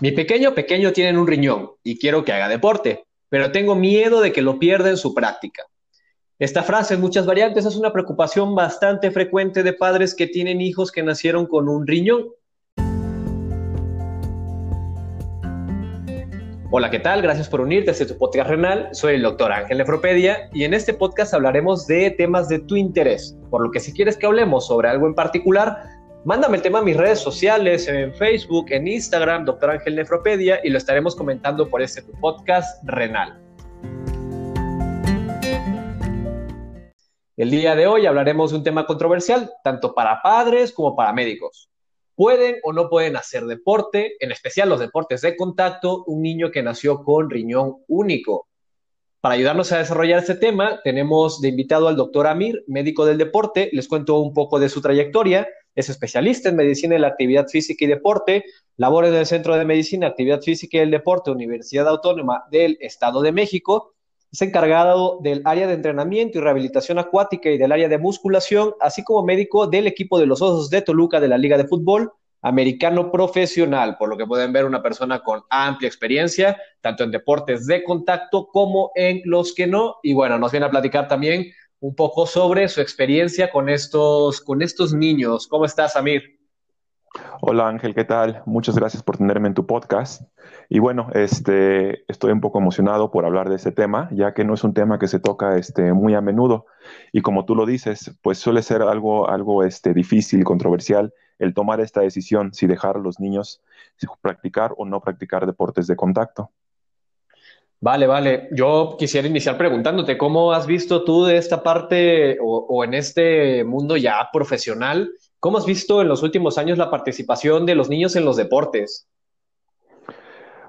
Mi pequeño pequeño tiene un riñón y quiero que haga deporte, pero tengo miedo de que lo pierda en su práctica. Esta frase en muchas variantes es una preocupación bastante frecuente de padres que tienen hijos que nacieron con un riñón. Hola, ¿qué tal? Gracias por unirte a este tu podcast renal. Soy el doctor Ángel Nefropedia y en este podcast hablaremos de temas de tu interés, por lo que si quieres que hablemos sobre algo en particular, Mándame el tema a mis redes sociales, en Facebook, en Instagram, Doctor Ángel Nefropedia, y lo estaremos comentando por este podcast renal. El día de hoy hablaremos de un tema controversial, tanto para padres como para médicos. ¿Pueden o no pueden hacer deporte, en especial los deportes de contacto, un niño que nació con riñón único? Para ayudarnos a desarrollar este tema, tenemos de invitado al doctor Amir, médico del deporte. Les cuento un poco de su trayectoria es especialista en medicina y la actividad física y deporte, labora en el Centro de Medicina, Actividad Física y el Deporte, Universidad Autónoma del Estado de México. Es encargado del área de entrenamiento y rehabilitación acuática y del área de musculación, así como médico del equipo de los Osos de Toluca de la Liga de Fútbol americano profesional, por lo que pueden ver una persona con amplia experiencia, tanto en deportes de contacto como en los que no. Y bueno, nos viene a platicar también un poco sobre su experiencia con estos, con estos niños. ¿Cómo estás, Amir? Hola Ángel, ¿qué tal? Muchas gracias por tenerme en tu podcast. Y bueno, este, estoy un poco emocionado por hablar de este tema, ya que no es un tema que se toca este, muy a menudo. Y como tú lo dices, pues suele ser algo, algo este, difícil, controversial, el tomar esta decisión, si dejar a los niños practicar o no practicar deportes de contacto. Vale, vale. Yo quisiera iniciar preguntándote, ¿cómo has visto tú de esta parte o, en este mundo ya profesional? ¿Cómo has visto en los últimos años la participación de los niños en los deportes?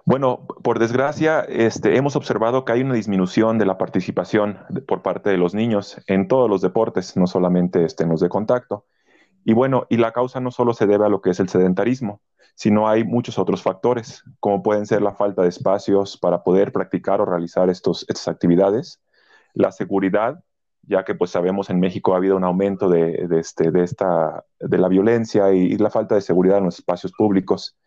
Bueno, por desgracia, este, hemos observado que hay una disminución de la participación por parte de los niños en todos los deportes, no solamente este, en los de contacto. Y bueno, y la causa no solo se debe a lo que es el sedentarismo, sino hay muchos otros factores, como pueden ser la falta de espacios para poder practicar o realizar estas actividades, la seguridad, ya que pues sabemos en México ha habido un aumento de, este, de, esta, de la violencia y, la falta de seguridad en los espacios públicos.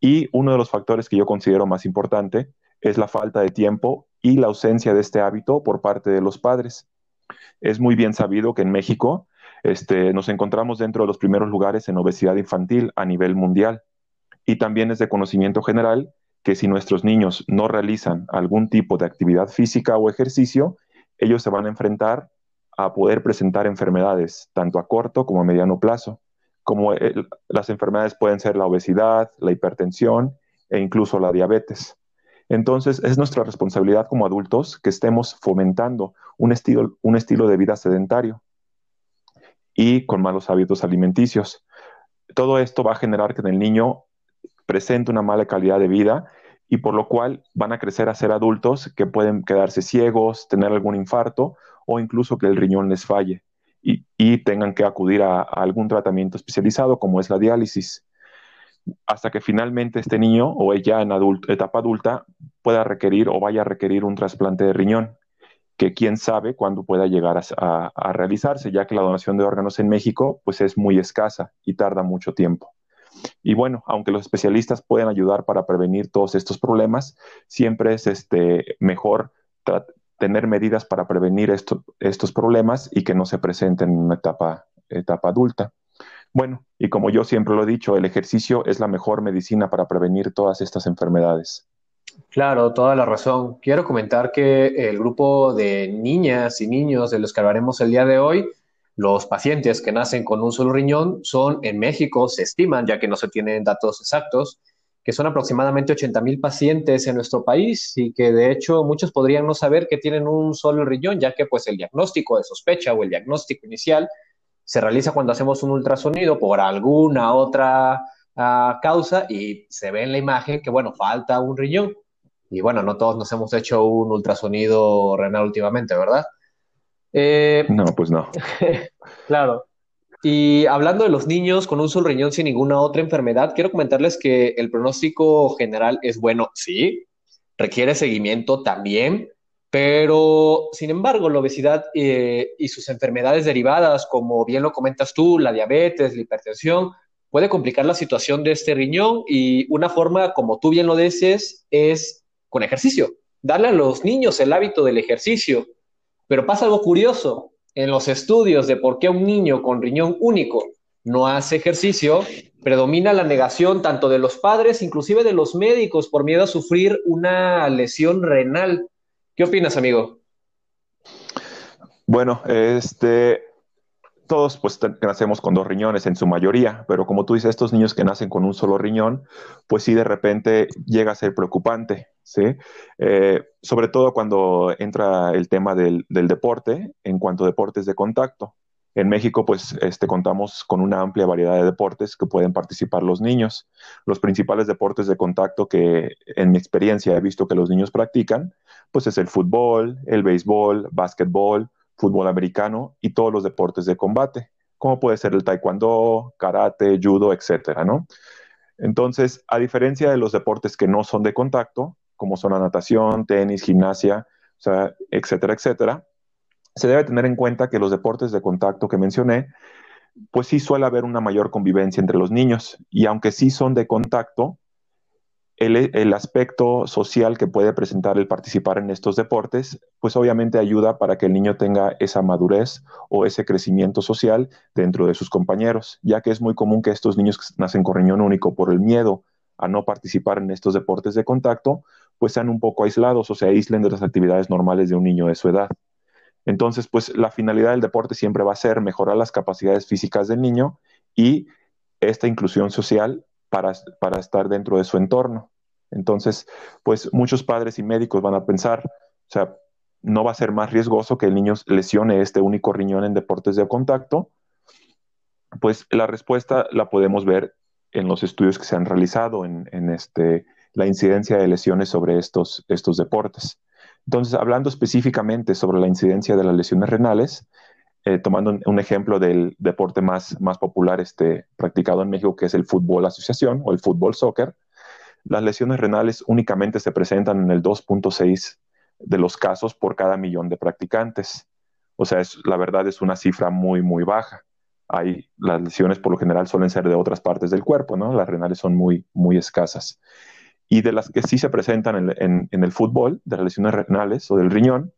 Y uno de los factores que yo considero más importante es la falta de tiempo y la ausencia de este hábito por parte de los padres. Es muy bien sabido que en México este, nos encontramos dentro de los primeros lugares en obesidad infantil a nivel mundial. Y también es de conocimiento general que si nuestros niños no realizan algún tipo de actividad física o ejercicio, ellos se van a enfrentar a poder presentar enfermedades tanto a corto como a mediano plazo, como las enfermedades pueden ser la obesidad, la hipertensión e incluso la diabetes. Entonces, es nuestra responsabilidad como adultos que estemos fomentando un estilo, un estilo de vida sedentario y con malos hábitos alimenticios. Todo esto va a generar que en el niño presenta una mala calidad de vida y por lo cual van a crecer a ser adultos que pueden quedarse ciegos, tener algún infarto o incluso que el riñón les falle y, tengan que acudir a, algún tratamiento especializado como es la diálisis, hasta que finalmente este niño o ella en etapa adulta pueda requerir o vaya a requerir un trasplante de riñón, que quién sabe cuándo pueda llegar a, a realizarse, ya que la donación de órganos en México pues es muy escasa y tarda mucho tiempo. Y bueno, aunque los especialistas pueden ayudar para prevenir todos estos problemas, siempre es este, mejor tener medidas para prevenir estos problemas y que no se presenten en una etapa, etapa adulta. Bueno, y como yo siempre lo he dicho, el ejercicio es la mejor medicina para prevenir todas estas enfermedades. Claro, toda la razón. Quiero comentar que el grupo de niñas y niños de los que hablaremos el día de hoy los pacientes que nacen con un solo riñón son en México, se estiman, ya que no se tienen datos exactos, que son aproximadamente 80 mil pacientes en nuestro país y que de hecho muchos podrían no saber que tienen un solo riñón, ya que pues el diagnóstico de sospecha o el diagnóstico inicial se realiza cuando hacemos un ultrasonido por alguna otra ah, causa y se ve en la imagen que bueno, falta un riñón. Y bueno, no todos nos hemos hecho un ultrasonido renal últimamente, ¿verdad? Eh, no, pues no. claro. Y hablando de los niños con un solo riñón sin ninguna otra enfermedad, quiero comentarles que el pronóstico general es bueno, sí, requiere seguimiento también, pero sin embargo la obesidad eh, y sus enfermedades derivadas, como bien lo comentas tú, la diabetes, la hipertensión, puede complicar la situación de este riñón y una forma, como tú bien lo dices, es con ejercicio. Darle a los niños el hábito del ejercicio. Pero pasa algo curioso. En los estudios de por qué un niño con riñón único no hace ejercicio, predomina la negación tanto de los padres, inclusive de los médicos, por miedo a sufrir una lesión renal. ¿Qué opinas, amigo? Bueno, este, todos pues nacemos con dos riñones en su mayoría, pero como tú dices, estos niños que nacen con un solo riñón, pues sí de repente llega a ser preocupante, Eh, sobre todo cuando entra el tema del, deporte en cuanto a deportes de contacto. En México, pues este, contamos con una amplia variedad de deportes que pueden participar los niños. Los principales deportes de contacto que en mi experiencia he visto que los niños practican, pues es el fútbol, el béisbol, básquetbol, fútbol americano y todos los deportes de combate, como puede ser el taekwondo, karate, judo, etcétera, ¿no? Entonces, a diferencia de los deportes que no son de contacto, como son la natación, tenis, gimnasia, etcétera, etcétera, se debe tener en cuenta que los deportes de contacto que mencioné, pues sí suele haber una mayor convivencia entre los niños y aunque sí son de contacto, el, aspecto social que puede presentar el participar en estos deportes, pues obviamente ayuda para que el niño tenga esa madurez o ese crecimiento social dentro de sus compañeros, ya que es muy común que estos niños nacen con riñón único por el miedo a no participar en estos deportes de contacto, pues sean un poco aislados o se aíslen de las actividades normales de un niño de su edad. Entonces, pues la finalidad del deporte siempre va a ser mejorar las capacidades físicas del niño y esta inclusión social para, para estar dentro de su entorno. Entonces, pues muchos padres y médicos van a pensar, o sea, no va a ser más riesgoso que el niño lesione este único riñón en deportes de contacto. Pues la respuesta la podemos ver en los estudios que se han realizado en, este, la incidencia de lesiones sobre estos, deportes. Entonces, hablando específicamente sobre la incidencia de las lesiones renales, eh, tomando un, ejemplo del deporte más, popular este, practicado en México, que es el fútbol asociación o el fútbol soccer, las lesiones renales únicamente se presentan en el 2.6 de los casos por cada millón de practicantes. O sea, la verdad es una cifra muy, muy baja. Hay, las lesiones por lo general suelen ser de otras partes del cuerpo, ¿no? Las renales son muy, muy escasas. Y de las que sí se presentan en, en el fútbol, de las lesiones renales o del riñón,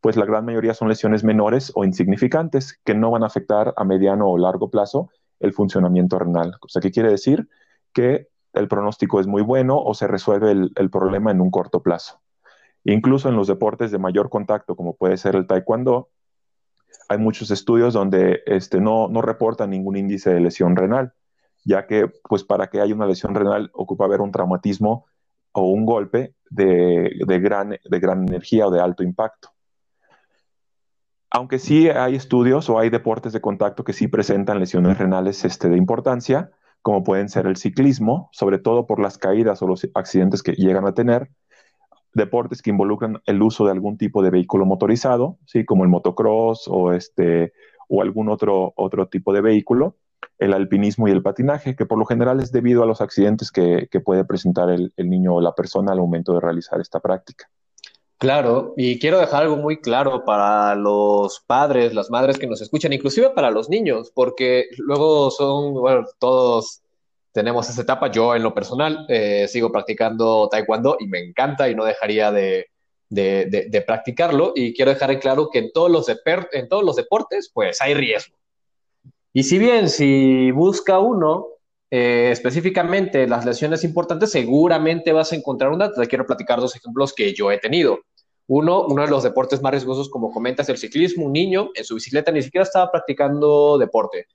pues la gran mayoría son lesiones menores o insignificantes que no van a afectar a mediano o largo plazo el funcionamiento renal. O sea, ¿qué quiere decir? Que el pronóstico es muy bueno o se resuelve el, problema en un corto plazo. Incluso en los deportes de mayor contacto, como puede ser el taekwondo, hay muchos estudios donde este, no, no reportan ningún índice de lesión renal, ya que pues para que haya una lesión renal ocupa haber un traumatismo o un golpe de, gran, de gran energía o de alto impacto. Aunque sí hay estudios o hay deportes de contacto que sí presentan lesiones renales este, de importancia, como pueden ser el ciclismo, sobre todo por las caídas o los accidentes que llegan a tener, deportes que involucran el uso de algún tipo de vehículo motorizado, ¿sí? como el motocross o, este, o algún otro, otro tipo de vehículo, el alpinismo y el patinaje, que por lo general es debido a los accidentes que, puede presentar el niño o la persona al momento de realizar esta práctica. Claro, y quiero dejar algo muy claro para los padres, las madres que nos escuchan, inclusive para los niños, porque luego son, todos tenemos esa etapa. Yo en lo personal eh, sigo practicando taekwondo y me encanta y no dejaría de, practicarlo. Y quiero dejar en claro que en todos, los en todos los deportes, pues hay riesgo. Y si bien si busca uno eh, específicamente las lesiones importantes, seguramente vas a encontrar una. Te quiero platicar dos ejemplos que yo he tenido. Uno, uno de los deportes más riesgosos, como comentas, el ciclismo. Un niño en su bicicleta ni siquiera estaba practicando deporte.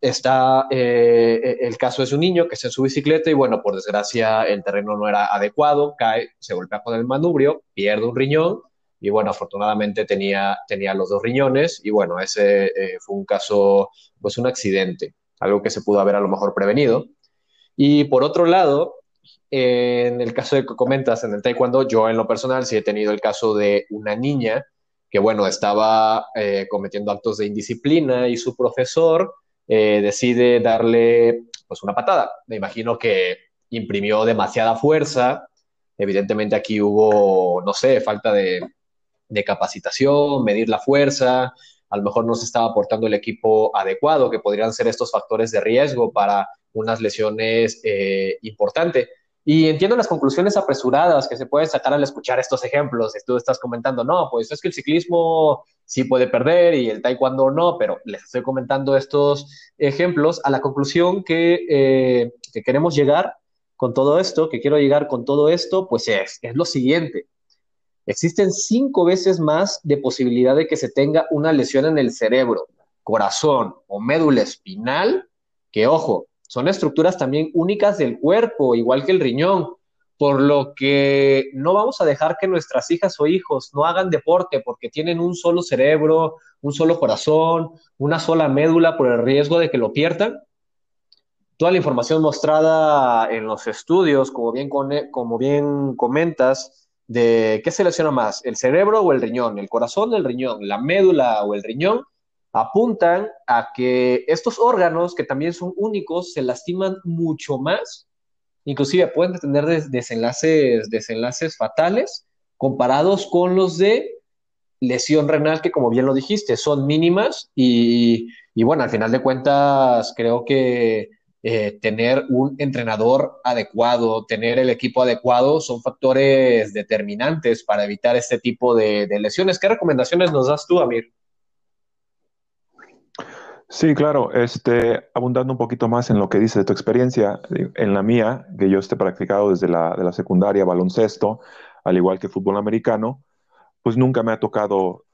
Está eh, el caso de su niño que está en su bicicleta y, bueno, por desgracia, el terreno no era adecuado, cae, se golpea con el manubrio, pierde un riñón y, bueno, afortunadamente tenía, tenía los dos riñones y, bueno, ese eh, fue un caso, pues un accidente, algo que se pudo haber a lo mejor prevenido. Y por otro lado, en el caso de que comentas en el taekwondo, yo en lo personal sí he tenido el caso de una niña que, bueno, estaba eh, cometiendo actos de indisciplina y su profesor eh, decide darle pues una patada. Me imagino que imprimió demasiada fuerza. Evidentemente aquí hubo, no sé, falta de, capacitación, medir la fuerza, a lo mejor no se estaba aportando el equipo adecuado, que podrían ser estos factores de riesgo para unas lesiones eh, importantes. Y entiendo las conclusiones apresuradas que se pueden sacar al escuchar estos ejemplos. Tú estás comentando, no, pues es que el ciclismo sí puede perder y el taekwondo no, pero les estoy comentando estos ejemplos a la conclusión que, eh, que queremos llegar con todo esto, que quiero llegar con todo esto, pues es, es lo siguiente. Existen cinco veces más de posibilidad de que se tenga una lesión en el cerebro, corazón o médula espinal, que ojo, son estructuras también únicas del cuerpo, igual que el riñón, por lo que no vamos a dejar que nuestras hijas o hijos no hagan deporte porque tienen un solo cerebro, un solo corazón, una sola médula por el riesgo de que lo pierdan. Toda la información mostrada en los estudios, como bien, como bien comentas, de qué se lesiona más, el cerebro o el riñón, el corazón o el riñón, la médula o el riñón, apuntan a que estos órganos, que también son únicos, se lastiman mucho más, inclusive pueden tener desenlaces, desenlaces fatales comparados con los de lesión renal, que como bien lo dijiste, son mínimas y, bueno, al final de cuentas creo que eh, tener un entrenador adecuado, tener el equipo adecuado, son factores determinantes para evitar este tipo de, lesiones. ¿Qué recomendaciones nos das tú, Amir? Sí, claro. Este, abundando un poquito más en lo que dice de tu experiencia, en la mía, que yo esté practicado desde la, de la secundaria, baloncesto, al igual que fútbol americano, pues nunca me ha tocado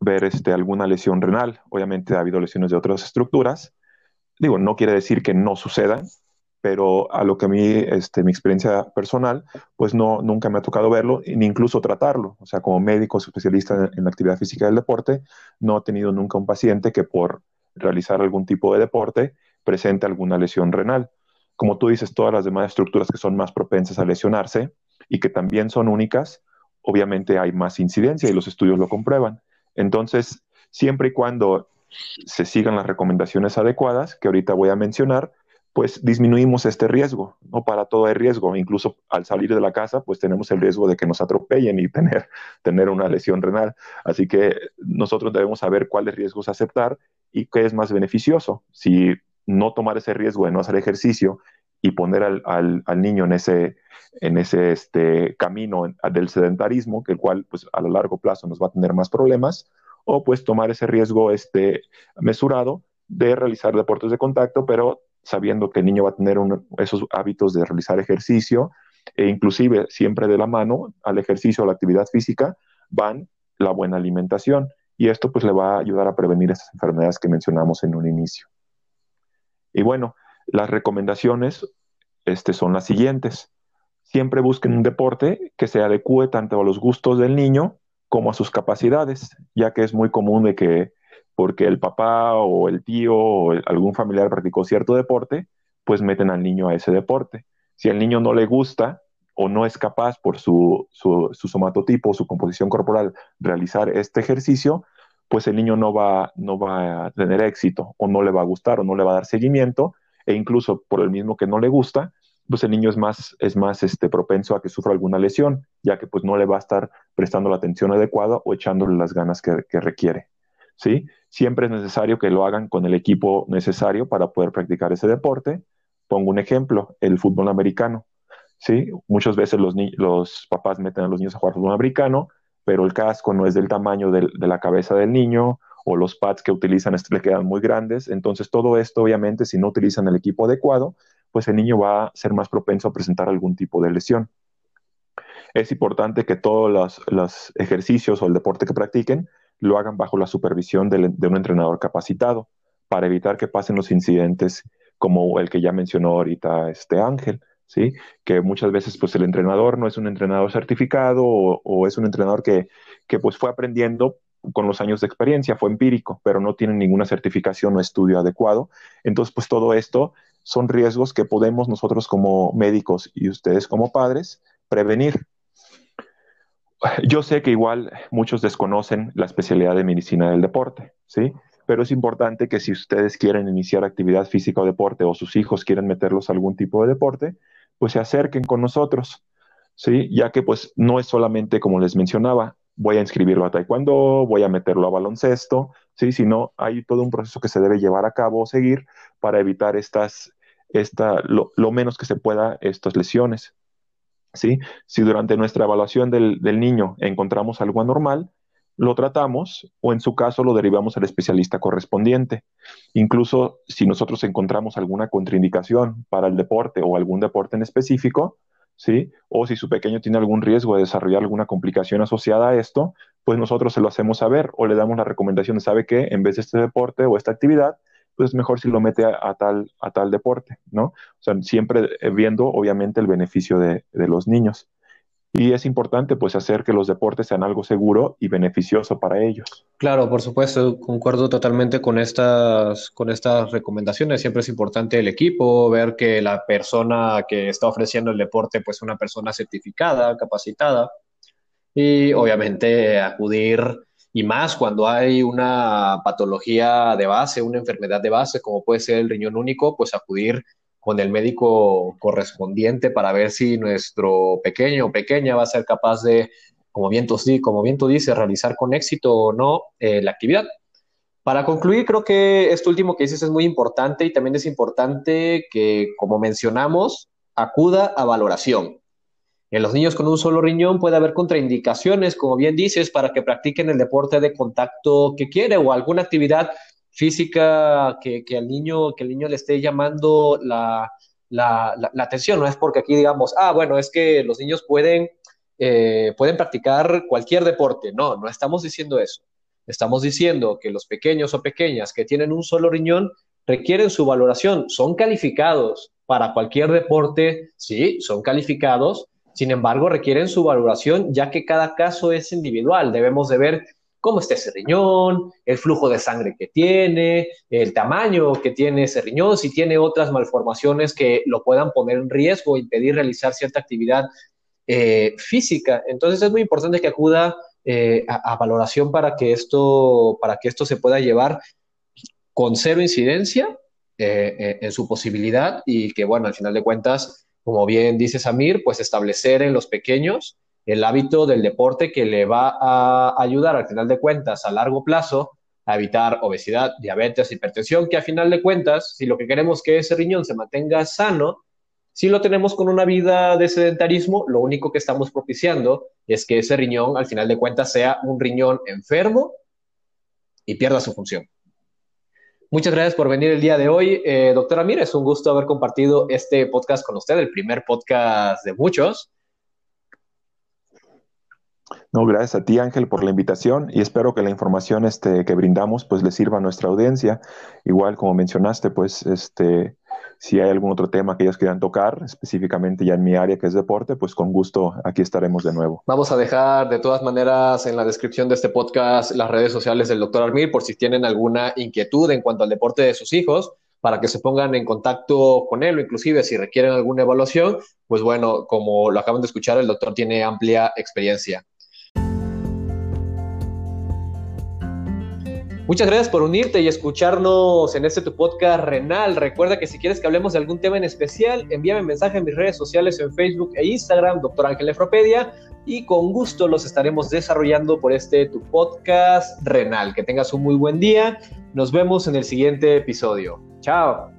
ver este, alguna lesión renal. Obviamente ha habido lesiones de otras estructuras, digo, no quiere decir que no sucedan, pero a lo que a mí, este, mi experiencia personal, pues no, nunca me ha tocado verlo, ni incluso tratarlo. O sea, como médico especialista en, la actividad física del deporte, no he tenido nunca un paciente que por realizar algún tipo de deporte presente alguna lesión renal. Como tú dices, todas las demás estructuras que son más propensas a lesionarse y que también son únicas, obviamente hay más incidencia y los estudios lo comprueban. Entonces, siempre y cuando se sigan las recomendaciones adecuadas que ahorita voy a mencionar, pues disminuimos este riesgo. No para todo hay riesgo, incluso al salir de la casa, pues tenemos el riesgo de que nos atropellen y tener, tener una lesión renal. Así que nosotros debemos saber cuáles riesgos aceptar y qué es más beneficioso. Si no tomar ese riesgo de no hacer ejercicio y poner al, al, niño en ese, en ese este, camino del sedentarismo, que el cual pues, a lo largo plazo nos va a tener más problemas, o pues tomar ese riesgo este, mesurado de realizar deportes de contacto, pero sabiendo que el niño va a tener esos hábitos de realizar ejercicio e inclusive siempre de la mano al ejercicio o la actividad física van la buena alimentación y esto pues le va a ayudar a prevenir esas enfermedades que mencionamos en un inicio. Y bueno, las recomendaciones este, son las siguientes. Siempre busquen un deporte que se adecue tanto a los gustos del niño como a sus capacidades, ya que es muy común de que porque el papá o el tío o algún familiar practicó cierto deporte, pues meten al niño a ese deporte. Si al niño no le gusta o no es capaz por su, su, su somatotipo, su composición corporal, realizar este ejercicio, pues el niño no va, no va a tener éxito o no le va a gustar o no le va a dar seguimiento e incluso por el mismo que no le gusta, pues el niño es más, es más este, propenso a que sufra alguna lesión, ya que pues no le va a estar prestando la atención adecuada o echándole las ganas que, requiere. ¿sí? Siempre es necesario que lo hagan con el equipo necesario para poder practicar ese deporte. Pongo un ejemplo, el fútbol americano. ¿Sí? Muchas veces los, papás meten a los niños a jugar fútbol americano, pero el casco no es del tamaño de la cabeza del niño o los pads que utilizan le quedan muy grandes. Entonces todo esto, obviamente, si no utilizan el equipo adecuado, pues el niño va a ser más propenso a presentar algún tipo de lesión. Es importante que todos los, ejercicios o el deporte que practiquen lo hagan bajo la supervisión de, un entrenador capacitado para evitar que pasen los incidentes como el que ya mencionó ahorita este Ángel, Que muchas veces pues el entrenador no es un entrenador certificado o, es un entrenador que, que, pues fue aprendiendo con los años de experiencia, fue empírico, pero no tiene ninguna certificación o estudio adecuado. Entonces pues todo esto son riesgos que podemos nosotros como médicos y ustedes como padres prevenir. Yo sé que igual muchos desconocen la especialidad de medicina del deporte, ¿sí? Pero es importante que si ustedes quieren iniciar actividad física o deporte o sus hijos quieren meterlos a algún tipo de deporte, pues se acerquen con nosotros, ¿sí? Ya que pues no es solamente como les mencionaba, voy a inscribirlo a taekwondo, voy a meterlo a baloncesto, ¿sí? sino hay todo un proceso que se debe llevar a cabo o seguir para evitar estas, esta, lo, menos que se pueda estas lesiones. ¿sí? Si durante nuestra evaluación del, del niño encontramos algo anormal, lo tratamos o en su caso lo derivamos al especialista correspondiente. Incluso si nosotros encontramos alguna contraindicación para el deporte o algún deporte en específico, ¿sí? O si su pequeño tiene algún riesgo de desarrollar alguna complicación asociada a esto, pues nosotros se lo hacemos saber o le damos la recomendación de, ¿sabe que En vez de este deporte o esta actividad, pues mejor si lo mete a, tal, a tal deporte, ¿no? O sea, siempre viendo obviamente el beneficio de, de los niños. Y es importante pues hacer que los deportes sean algo seguro y beneficioso para ellos. Claro, por supuesto, concuerdo totalmente con estas, con estas recomendaciones. Siempre es importante el equipo, ver que la persona que está ofreciendo el deporte pues una persona certificada, capacitada y obviamente acudir y más cuando hay una patología de base, una enfermedad de base como puede ser el riñón único, pues acudir con el médico correspondiente para ver si nuestro pequeño o pequeña va a ser capaz de, como bien tú, como bien dices, realizar con éxito o no eh, la actividad. Para concluir, creo que esto último que dices es muy importante y también es importante que, como mencionamos, acuda a valoración. En los niños con un solo riñón puede haber contraindicaciones, como bien dices, para que practiquen el deporte de contacto que quiere o alguna actividad física que, que, al niño, que el niño le esté llamando la, la, la, atención. No es porque aquí digamos, ah, bueno, es que los niños pueden, eh, pueden practicar cualquier deporte. No, no estamos diciendo eso. Estamos diciendo que los pequeños o pequeñas que tienen un solo riñón requieren su valoración, son calificados para cualquier deporte, sí, son calificados, sin embargo, requieren su valoración ya que cada caso es individual. Debemos de ver cómo está ese riñón, el flujo de sangre que tiene, el tamaño que tiene ese riñón, si tiene otras malformaciones que lo puedan poner en riesgo, impedir realizar cierta actividad eh, física. Entonces es muy importante que acuda eh, a, valoración para que, esto, para que esto se pueda llevar con cero incidencia eh, en su posibilidad y que, bueno, al final de cuentas, como bien dice Samir, pues establecer en los pequeños el hábito del deporte que le va a ayudar al final de cuentas a largo plazo a evitar obesidad, diabetes, hipertensión, que a final de cuentas, si lo que queremos que ese riñón se mantenga sano, si lo tenemos con una vida de sedentarismo, lo único que estamos propiciando es que ese riñón al final de cuentas sea un riñón enfermo y pierda su función. Muchas gracias por venir el día de hoy. Eh, doctora Amir, es un gusto haber compartido este podcast con usted, el primer podcast de muchos. No, gracias a ti Ángel por la invitación y espero que la información este, que brindamos pues le sirva a nuestra audiencia. Igual como mencionaste, pues este, si hay algún otro tema que ellos quieran tocar, específicamente ya en mi área que es deporte, pues con gusto aquí estaremos de nuevo. Vamos a dejar de todas maneras en la descripción de este podcast las redes sociales del doctor Armir por si tienen alguna inquietud en cuanto al deporte de sus hijos para que se pongan en contacto con él o inclusive si requieren alguna evaluación, pues bueno, como lo acaban de escuchar, el doctor tiene amplia experiencia. Muchas gracias por unirte y escucharnos en este tu podcast renal. Recuerda que si quieres que hablemos de algún tema en especial, envíame mensaje en mis redes sociales en Facebook e Instagram, Doctor Ángel Efropedia, y con gusto los estaremos desarrollando por este tu podcast renal. Que tengas un muy buen día. Nos vemos en el siguiente episodio. Chao.